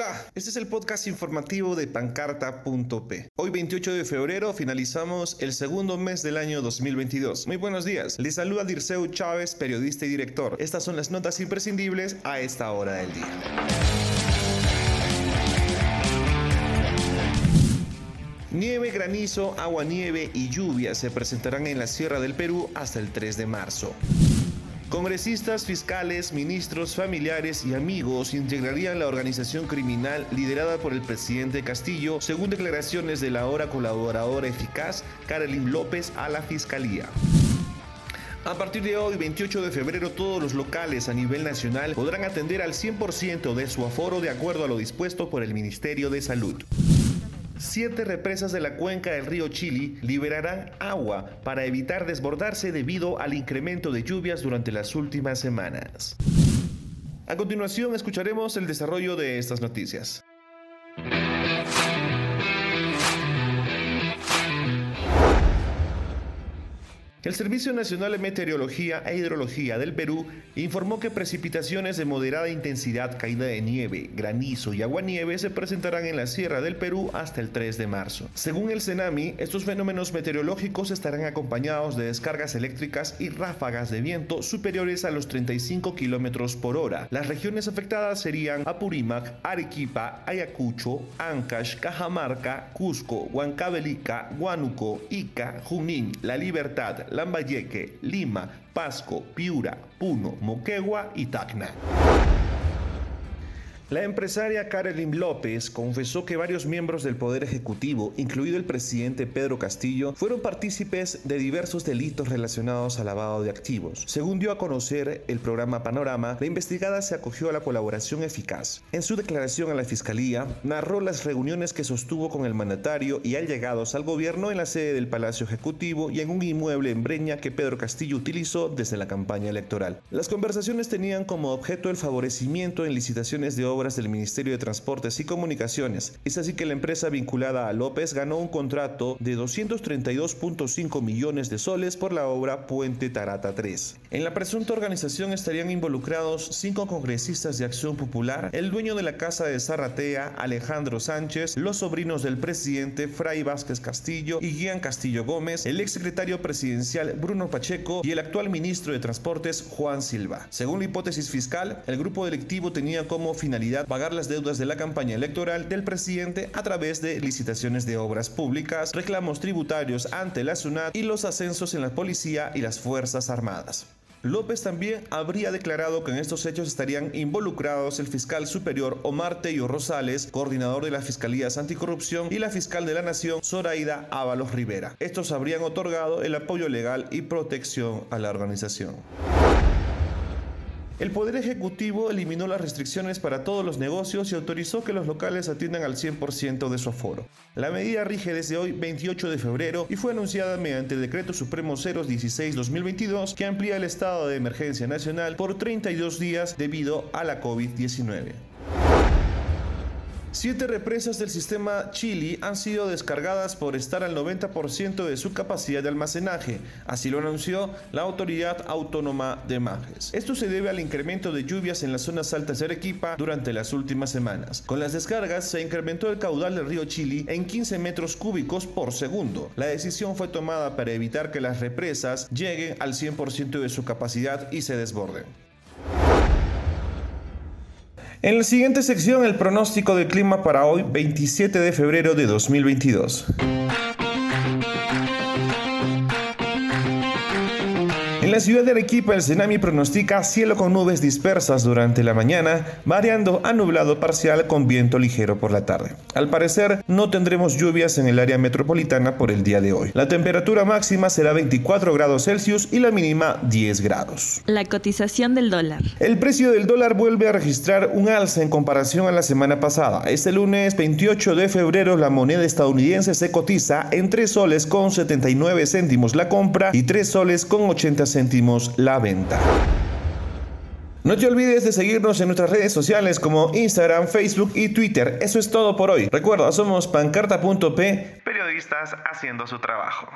Hola, este es el podcast informativo de pancarta.p. Hoy 28 de febrero finalizamos el segundo mes del año 2022. Muy buenos días. Les saluda Dirceu Chávez, periodista y director. Estas son las notas imprescindibles a esta hora del día. Nieve, granizo, agua nieve y lluvia se presentarán en la Sierra del Perú hasta el 3 de marzo. Congresistas, fiscales, ministros, familiares y amigos integrarían la organización criminal liderada por el presidente Castillo, según declaraciones de la ahora colaboradora eficaz, Carolyn López, a la Fiscalía. A partir de hoy, 28 de febrero, todos los locales a nivel nacional podrán atender al 100% de su aforo de acuerdo a lo dispuesto por el Ministerio de Salud. Siete represas de la cuenca del río Chili liberarán agua para evitar desbordarse debido al incremento de lluvias durante las últimas semanas. A continuación escucharemos el desarrollo de estas noticias. El Servicio Nacional de Meteorología e Hidrología del Perú informó que precipitaciones de moderada intensidad, caída de nieve, granizo y aguanieve se presentarán en la Sierra del Perú hasta el 3 de marzo. Según el CENAMI, estos fenómenos meteorológicos estarán acompañados de descargas eléctricas y ráfagas de viento superiores a los 35 kilómetros por hora. Las regiones afectadas serían Apurímac, Arequipa, Ayacucho, Ancash, Cajamarca, Cusco, Huancavelica, Huánuco, Ica, Junín, La Libertad, Lambayeque, Lima, Pasco, Piura, Puno, Moquegua y Tacna. La empresaria Carolyn López confesó que varios miembros del Poder Ejecutivo, incluido el presidente Pedro Castillo, fueron partícipes de diversos delitos relacionados al lavado de activos. Según dio a conocer el programa Panorama, la investigada se acogió a la colaboración eficaz. En su declaración a la Fiscalía, narró las reuniones que sostuvo con el mandatario y allegados al gobierno en la sede del Palacio Ejecutivo y en un inmueble en Breña que Pedro Castillo utilizó desde la campaña electoral. Las conversaciones tenían como objeto el favorecimiento en licitaciones de obras obras del Ministerio de Transportes y Comunicaciones. Es así que la empresa vinculada a López ganó un contrato de 232.5 millones de soles por la obra Puente Tarata 3. En la presunta organización estarían involucrados cinco congresistas de Acción Popular, el dueño de la Casa de Zarratea, Alejandro Sánchez, los sobrinos del presidente Fray Vázquez Castillo y Guián Castillo Gómez, el exsecretario presidencial Bruno Pacheco y el actual ministro de Transportes Juan Silva. Según la hipótesis fiscal, el grupo delictivo tenía como finalidad pagar las deudas de la campaña electoral del presidente a través de licitaciones de obras públicas, reclamos tributarios ante la SUNAT y los ascensos en la policía y las Fuerzas Armadas. López también habría declarado que en estos hechos estarían involucrados el fiscal superior Omar Tello Rosales, coordinador de las Fiscalías Anticorrupción, y la fiscal de la Nación, Zoraida Ábalos Rivera. Estos habrían otorgado el apoyo legal y protección a la organización. El Poder Ejecutivo eliminó las restricciones para todos los negocios y autorizó que los locales atiendan al 100% de su aforo. La medida rige desde hoy 28 de febrero y fue anunciada mediante el Decreto Supremo 016-2022 que amplía el estado de emergencia nacional por 32 días debido a la COVID-19. Siete represas del sistema Chili han sido descargadas por estar al 90% de su capacidad de almacenaje, así lo anunció la Autoridad Autónoma de Majes. Esto se debe al incremento de lluvias en las zonas altas de Arequipa durante las últimas semanas. Con las descargas se incrementó el caudal del río Chili en 15 metros cúbicos por segundo. La decisión fue tomada para evitar que las represas lleguen al 100% de su capacidad y se desborden. En la siguiente sección, el pronóstico del clima para hoy, 27 de febrero de 2022. En la ciudad de Arequipa, el Cenami pronostica cielo con nubes dispersas durante la mañana, variando a nublado parcial con viento ligero por la tarde. Al parecer, no tendremos lluvias en el área metropolitana por el día de hoy. La temperatura máxima será 24 grados Celsius y la mínima 10 grados. La cotización del dólar. El precio del dólar vuelve a registrar un alza en comparación a la semana pasada. Este lunes 28 de febrero, la moneda estadounidense se cotiza en 3 soles con 79 céntimos la compra y 3 soles con 80 céntimos la venta. No te olvides de seguirnos en nuestras redes sociales como Instagram, Facebook y Twitter. Eso es todo por hoy. Recuerda, somos pancarta.p, periodistas haciendo su trabajo.